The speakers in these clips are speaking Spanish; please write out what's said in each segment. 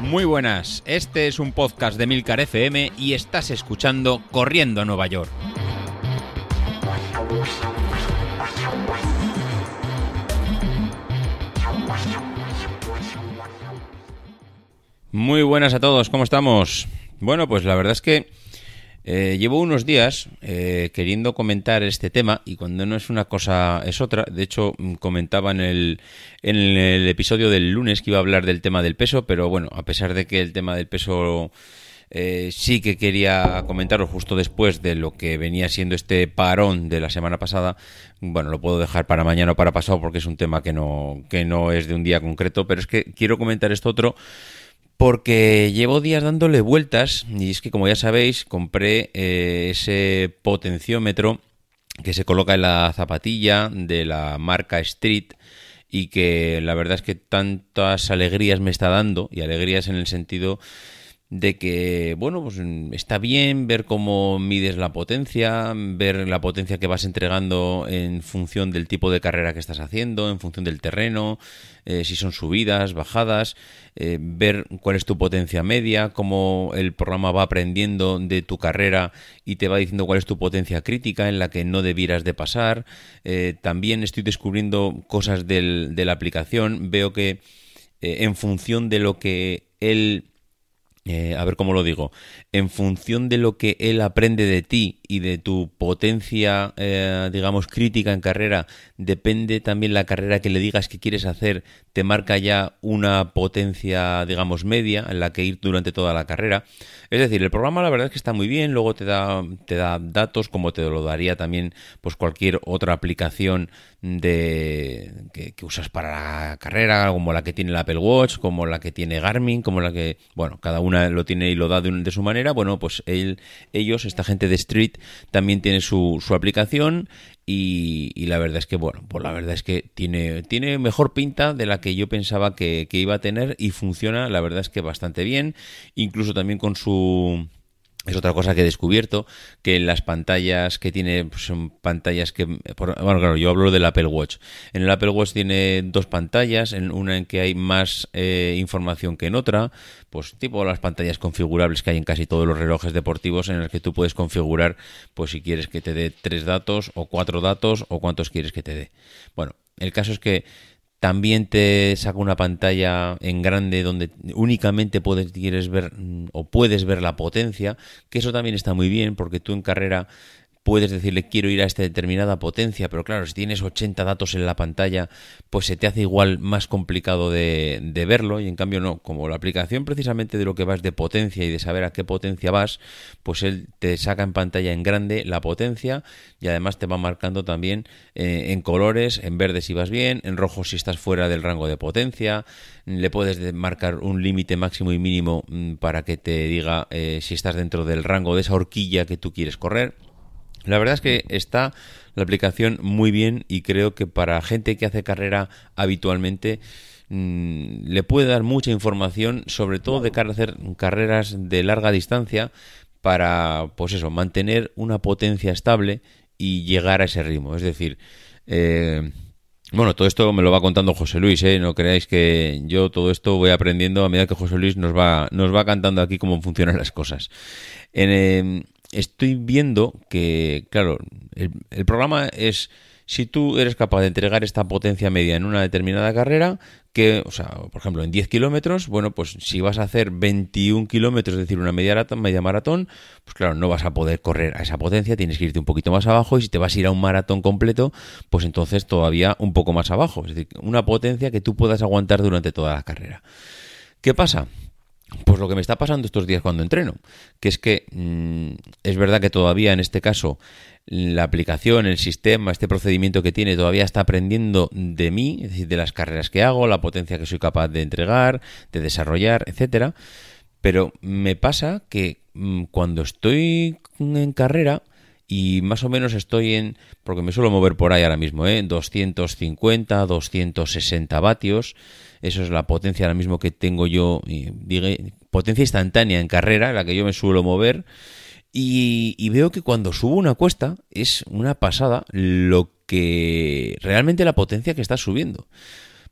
Muy buenas, este es un podcast de Milcar FM y estás escuchando Corriendo a Nueva York. Muy buenas a todos, ¿cómo estamos? Bueno, pues la verdad es que eh, llevo unos días eh, queriendo comentar este tema y cuando no es una cosa es otra. De hecho, mm, comentaba en el, en el episodio del lunes que iba a hablar del tema del peso, pero bueno, a pesar de que el tema del peso eh, sí que quería comentarlo justo después de lo que venía siendo este parón de la semana pasada. Bueno, lo puedo dejar para mañana o para pasado porque es un tema que no, que no es de un día concreto, pero es que quiero comentar esto otro porque llevo días dándole vueltas y es que como ya sabéis compré eh, ese potenciómetro que se coloca en la zapatilla de la marca Street y que la verdad es que tantas alegrías me está dando y alegrías en el sentido de que, bueno, pues está bien ver cómo mides la potencia, ver la potencia que vas entregando en función del tipo de carrera que estás haciendo, en función del terreno, eh, si son subidas, bajadas, eh, ver cuál es tu potencia media, cómo el programa va aprendiendo de tu carrera y te va diciendo cuál es tu potencia crítica en la que no debieras de pasar. Eh, también estoy descubriendo cosas del, de la aplicación, veo que en función de lo que él eh, a ver cómo lo digo, en función de lo que él aprende de ti y de tu potencia, eh, digamos, crítica en carrera, depende también la carrera que le digas que quieres hacer, te marca ya una potencia, digamos, media en la que ir durante toda la carrera. Es decir, el programa la verdad es que está muy bien, luego te da, te da datos como te lo daría también pues cualquier otra aplicación de que, usas para la carrera, como la que tiene el Apple Watch, como la que tiene Garmin, como la que, bueno, cada una lo tiene y lo da de, de su manera. Bueno, pues él, ellos, esta gente de Street, también tiene su, su aplicación y, la verdad es que, bueno, pues la verdad es que tiene, tiene mejor pinta de la que yo pensaba que, que iba a tener y funciona, la verdad es que bastante bien, incluso también con su es otra cosa que he descubierto, que las pantallas que tiene pues, son pantallas que... bueno, claro, yo hablo del Apple Watch. En el Apple Watch tiene dos pantallas, en una en que hay más eh, información que en otra, pues tipo las pantallas configurables que hay en casi todos los relojes deportivos en el que tú puedes configurar, pues si quieres que te dé tres datos o cuatro datos o cuántos quieres que te dé. Bueno, el caso es que también te saca una pantalla en grande donde únicamente puedes, quieres ver mm, o puedes ver la potencia, que eso también está muy bien porque tú en carrera puedes decirle quiero ir a esta determinada potencia, pero claro, si tienes 80 datos en la pantalla, pues se te hace igual más complicado de, verlo y en cambio no, como la aplicación precisamente de lo que vas de potencia y de saber a qué potencia vas, pues él te saca en pantalla en grande la potencia y además te va marcando también eh, en colores, en verde si vas bien, en rojo si estás fuera del rango de potencia, le puedes marcar un límite máximo y mínimo mm, para que te diga eh, si estás dentro del rango de esa horquilla que tú quieres correr. La verdad es que está la aplicación muy bien y creo que para gente que hace carrera habitualmente mm, le puede dar mucha información, sobre todo de cara a hacer carreras de larga distancia para, pues eso, mantener una potencia estable y llegar a ese ritmo. Es decir, eh, bueno, todo esto me lo va contando José Luis, ¿eh? No creáis que yo todo esto voy aprendiendo a medida que José Luis nos va, nos va cantando aquí cómo funcionan las cosas. En, em, estoy viendo que, claro, el, programa es si tú eres capaz de entregar esta potencia media en una determinada carrera, que, o sea, por ejemplo, en 10 kilómetros, bueno, pues si vas a hacer 21 kilómetros, es decir, una media, media maratón, pues claro, no vas a poder correr a esa potencia, tienes que irte un poquito más abajo y si te vas a ir a un maratón completo, pues entonces todavía un poco más abajo, es decir, una potencia que tú puedas aguantar durante toda la carrera. ¿Qué pasa? Pues lo que me está pasando estos días cuando entreno, que es que mm, es verdad que todavía en este caso la aplicación, el sistema, este procedimiento que tiene todavía está aprendiendo de mí, es decir, de las carreras que hago, la potencia que soy capaz de entregar, de desarrollar, etcétera. Pero me pasa que mm, cuando estoy en carrera, y más o menos estoy en, porque me suelo mover por ahí ahora mismo, ¿eh? 250, 260 vatios, eso es la potencia ahora mismo que tengo yo, potencia instantánea en carrera, la que yo me suelo mover, y, veo que cuando subo una cuesta es una pasada lo que realmente la potencia que está subiendo,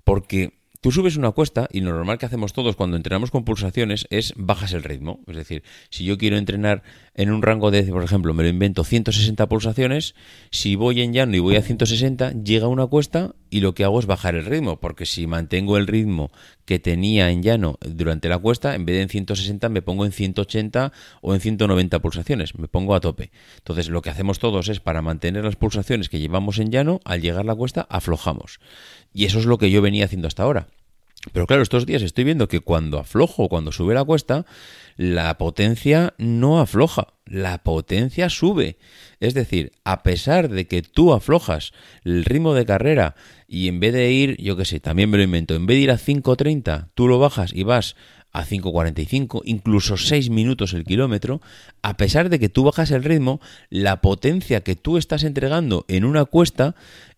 porque Tú subes una cuesta y lo normal que hacemos todos cuando entrenamos con pulsaciones es bajas el ritmo. Es decir, si yo quiero entrenar en un rango de, por ejemplo, me lo invento 160 pulsaciones, si voy en llano y voy a 160, llega una cuesta y lo que hago es bajar el ritmo, porque si mantengo el ritmo que tenía en llano durante la cuesta, en vez de en 160 me pongo en 180 o en 190 pulsaciones, me pongo a tope. Entonces lo que hacemos todos es para mantener las pulsaciones que llevamos en llano, al llegar la cuesta aflojamos. Y eso es lo que yo venía haciendo hasta ahora. Pero claro, estos días estoy viendo que cuando aflojo, cuando sube la cuesta, la potencia no afloja, la potencia sube. Es decir, a pesar de que tú aflojas el ritmo de carrera y en vez de ir, yo qué sé, también me lo invento, en vez de ir a 5.30, tú lo bajas y vas a 5.45, incluso 6 minutos el kilómetro, a pesar de que tú bajas el ritmo, la potencia que tú estás entregando en una cuesta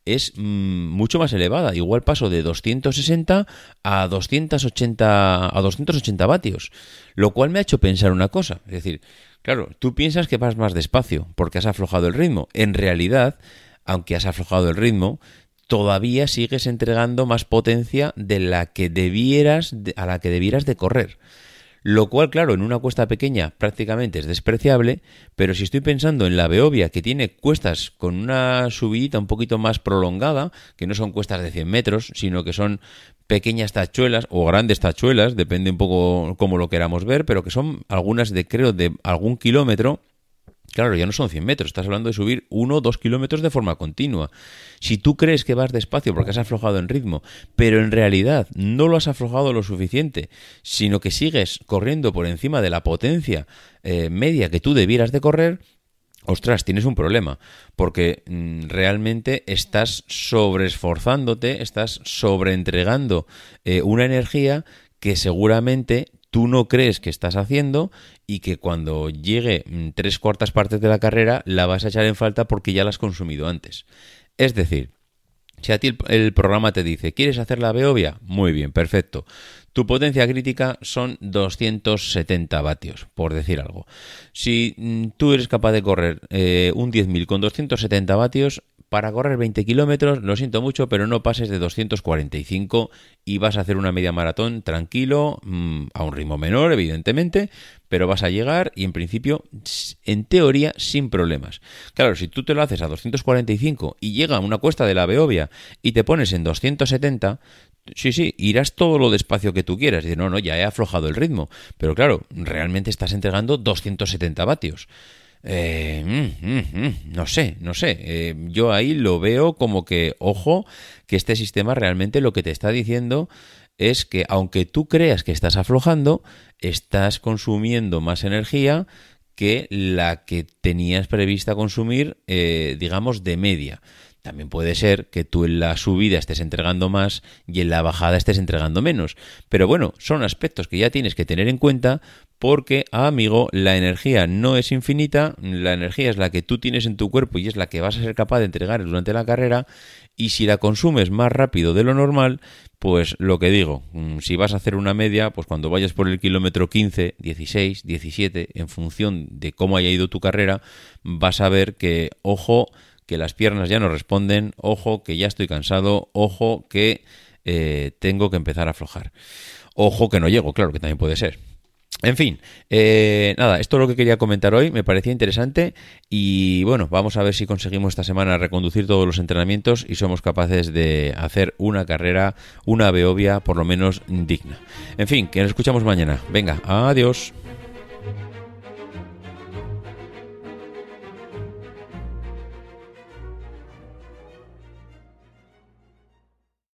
es mm, mucho más elevada. Igual paso de 260 a 280, a 280 vatios. Lo cual me ha hecho pensar una cosa. Es decir, claro, tú piensas que vas más despacio porque has aflojado el ritmo. En realidad, aunque has aflojado el ritmo, todavía sigues entregando más potencia de la que debieras, a la que debieras de correr. Lo cual, claro, en una cuesta pequeña prácticamente es despreciable, pero si estoy pensando en la Beovia, que tiene cuestas con una subidita un poquito más prolongada, que no son cuestas de 100 metros, sino que son pequeñas tachuelas o grandes tachuelas, depende un poco cómo lo queramos ver, pero que son algunas de, creo, de algún kilómetro, Claro, ya no son 100 metros, estás hablando de subir 1 o 2 kilómetros de forma continua. Si tú crees que vas despacio porque has aflojado en ritmo, pero en realidad no lo has aflojado lo suficiente, sino que sigues corriendo por encima de la potencia eh, media que tú debieras de correr, ostras, tienes un problema, porque mm, realmente estás sobreesforzándote, estás sobreentregando eh, una energía que seguramente tú no crees que estás haciendo y que cuando llegue mm, tres cuartas partes de la carrera la vas a echar en falta porque ya la has consumido antes. Es decir, si a ti el, programa te dice, ¿quieres hacer la Beovia? Muy bien, perfecto. Tu potencia crítica son 270 vatios, por decir algo. Si mm, tú eres capaz de correr eh, un 10.000 con 270 vatios, para correr 20 kilómetros, lo siento mucho, pero no pases de 245 y vas a hacer una media maratón tranquilo, mm, a un ritmo menor, evidentemente, pero vas a llegar y en principio, en teoría, sin problemas. Claro, si tú te lo haces a 245 y llega a una cuesta de la Beovia y te pones en 270, Sí, sí, irás todo lo despacio que tú quieras. Y no, no, ya he aflojado el ritmo. Pero claro, realmente estás entregando 270 vatios. Eh, mm, mm, mm, no sé, no sé. Eh, yo ahí lo veo como que, ojo, que este sistema realmente lo que te está diciendo es que aunque tú creas que estás aflojando, estás consumiendo más energía que la que tenías prevista consumir, eh, digamos, de media. También puede ser que tú en la subida estés entregando más y en la bajada estés entregando menos. Pero bueno, son aspectos que ya tienes que tener en cuenta porque, amigo, la energía no es infinita, la energía es la que tú tienes en tu cuerpo y es la que vas a ser capaz de entregar durante la carrera y si la consumes más rápido de lo normal, pues lo que digo, mm, si vas a hacer una media, pues cuando vayas por el kilómetro 15, 16, 17, en función de cómo haya ido tu carrera, vas a ver que, ojo, que las piernas ya no responden, ojo que ya estoy cansado, ojo que eh, tengo que empezar a aflojar. Ojo que no llego, claro que también puede ser. En fin, eh, nada, esto es lo que quería comentar hoy, me parecía interesante y bueno, vamos a ver si conseguimos esta semana reconducir todos los entrenamientos y somos capaces de hacer una carrera, una beovia por lo menos digna. En fin, que nos escuchamos mañana. Venga, adiós.